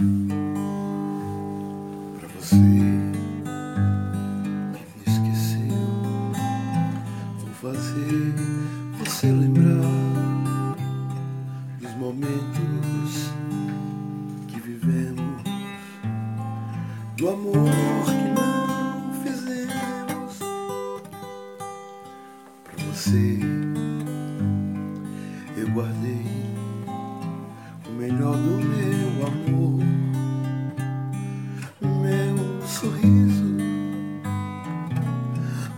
Pra você que me esqueceu, vou fazer você lembrar dos momentos que vivemos, do amor que não fizemos. Pra você eu guardei sorriso,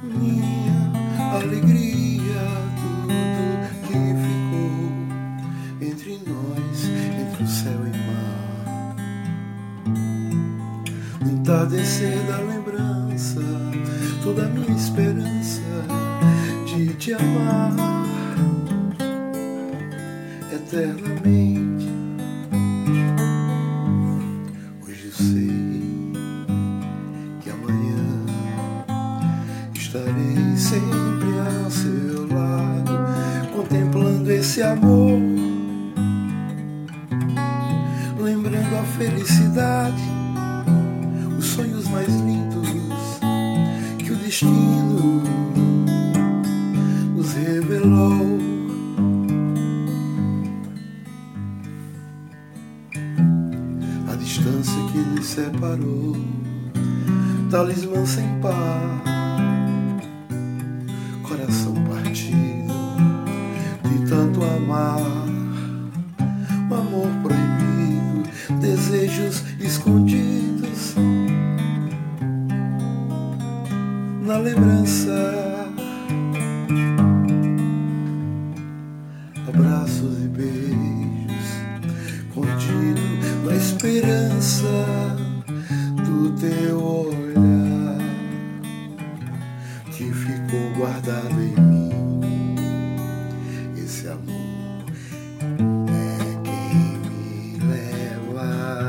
minha alegria, tudo que ficou entre nós, entre o céu e mar. No entardecer da lembrança, toda a minha esperança de te amar eternamente. Estarei sempre ao seu lado, contemplando esse amor, lembrando a felicidade, os sonhos mais lindos que o destino nos revelou. a distância que nos separou, talismã sem par, coração partido de tanto amar, o amor proibido, desejos escondidos na lembrança. Abraços e beijos contido na esperança do teu olhar guardado em mim. Esse amor é quem me leva.